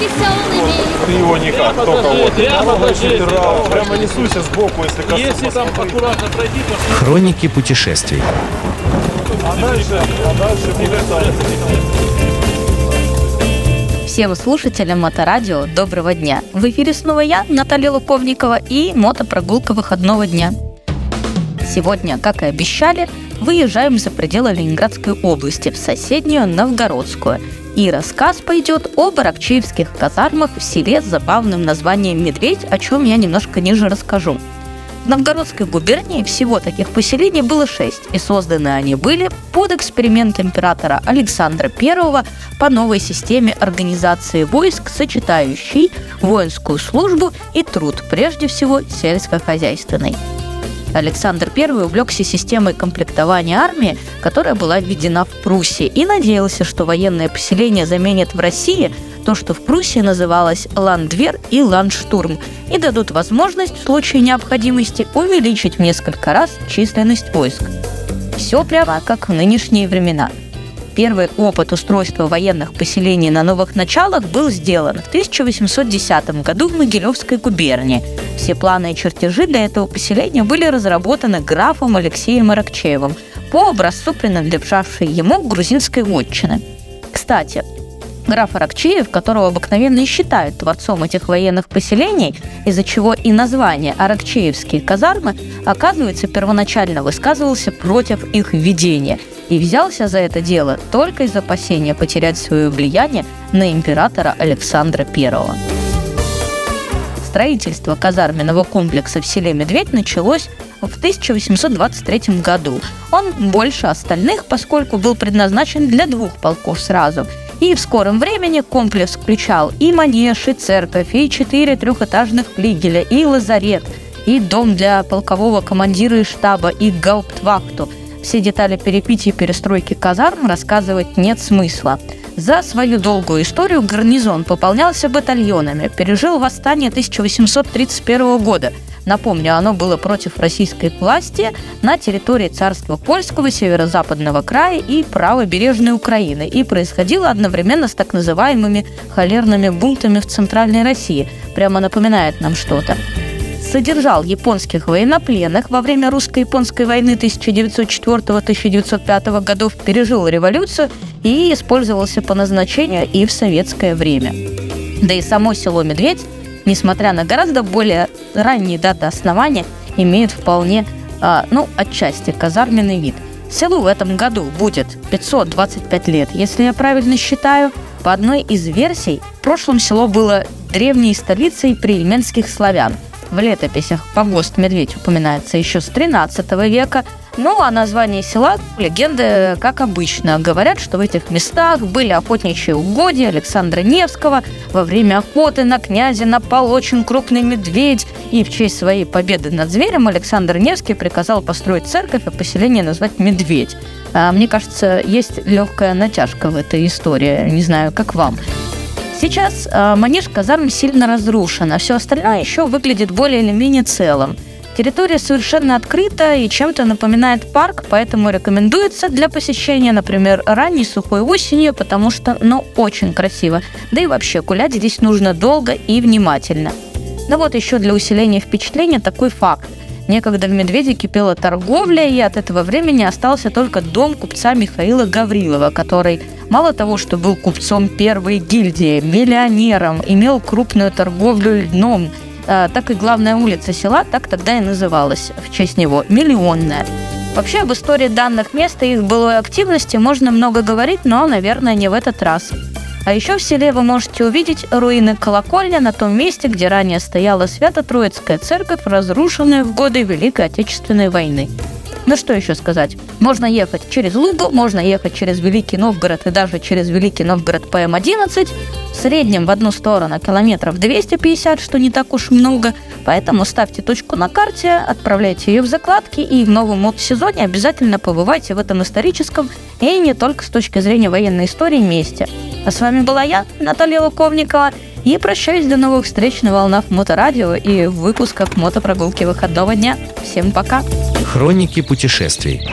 Ты его никак, только вот. Прямо, прямо несуйся сбоку, если коснусь. Если там аккуратно пройти, то Хроники путешествий. А дальше, а дальше Всем слушателям Моторадио доброго дня. В эфире снова я, Наталья Луковникова и мотопрогулка выходного дня. Сегодня, как и обещали, выезжаем за пределы Ленинградской области в соседнюю Новгородскую. И рассказ пойдет об аракчеевских казармах в селе с забавным названием «Медведь», о чем я немножко ниже расскажу. В Новгородской губернии всего таких поселений было шесть, и созданы они были под эксперимент императора Александра I по новой системе организации войск, сочетающей воинскую службу и труд, прежде всего сельскохозяйственный. Александр I увлекся системой комплектования армии, которая была введена в Пруссии, и надеялся, что военное поселение заменит в России то, что в Пруссии называлось Ландвер и Ландштурм, и дадут возможность в случае необходимости увеличить в несколько раз численность войск. Все прямо как в нынешние времена. Первый опыт устройства военных поселений на новых началах был сделан в 1810 году в Могилевской губернии. Все планы и чертежи для этого поселения были разработаны графом Алексеем Аракчеевым по образцу, принадлежавшей ему грузинской вотчины. Кстати, граф Аракчеев, которого обыкновенно и считают творцом этих военных поселений, из-за чего и название «Аракчеевские казармы», оказывается, первоначально высказывался против их введения и взялся за это дело только из опасения потерять свое влияние на императора Александра I. Строительство казарменного комплекса в селе Медведь началось в 1823 году. Он больше остальных, поскольку был предназначен для двух полков сразу. И в скором времени комплекс включал и манеж, и церковь, и четыре трехэтажных флигеля, и лазарет, и дом для полкового командира и штаба, и гауптвахту. Все детали перепития и перестройки казарм рассказывать нет смысла. За свою долгую историю гарнизон пополнялся батальонами, пережил восстание 1831 года. Напомню, оно было против российской власти на территории царства Польского, Северо-Западного края и правобережной Украины и происходило одновременно с так называемыми холерными бунтами в Центральной России. Прямо напоминает нам что-то содержал японских военнопленных во время русско-японской войны 1904-1905 годов, пережил революцию и использовался по назначению и в советское время. Да и само село Медведь, несмотря на гораздо более ранние даты основания, имеет вполне, а, ну, отчасти казарменный вид. Селу в этом году будет 525 лет, если я правильно считаю. По одной из версий, в прошлом село было древней столицей приельменских славян – в летописях погост Медведь упоминается еще с 13 века. Ну, а название села – легенды, как обычно. Говорят, что в этих местах были охотничьи угодья Александра Невского. Во время охоты на князя напал очень крупный медведь. И в честь своей победы над зверем Александр Невский приказал построить церковь, а поселение назвать «Медведь». А, мне кажется, есть легкая натяжка в этой истории. Не знаю, как вам. Сейчас э, манеж казарм сильно разрушен, а все остальное еще выглядит более или менее целым. Территория совершенно открыта и чем-то напоминает парк, поэтому рекомендуется для посещения, например, ранней сухой осенью, потому что, ну, очень красиво. Да и вообще, гулять здесь нужно долго и внимательно. Но вот еще для усиления впечатления такой факт. Некогда в Медведе кипела торговля, и от этого времени остался только дом купца Михаила Гаврилова, который мало того, что был купцом первой гильдии, миллионером, имел крупную торговлю льном, а, так и главная улица села так тогда и называлась в честь него – Миллионная. Вообще об истории данных мест и их былой активности можно много говорить, но, наверное, не в этот раз. А еще в селе вы можете увидеть руины колокольни на том месте, где ранее стояла Свято-Троицкая церковь, разрушенная в годы Великой Отечественной войны. Ну что еще сказать? Можно ехать через Лугу, можно ехать через Великий Новгород и даже через Великий Новгород ПМ-11. В среднем в одну сторону километров 250, что не так уж много. Поэтому ставьте точку на карте, отправляйте ее в закладки и в новом мод-сезоне обязательно побывайте в этом историческом и не только с точки зрения военной истории месте. А с вами была я, Наталья Луковникова, и прощаюсь до новых встреч на волнах Моторадио и в выпусках мотопрогулки выходного дня. Всем пока! Хроники путешествий.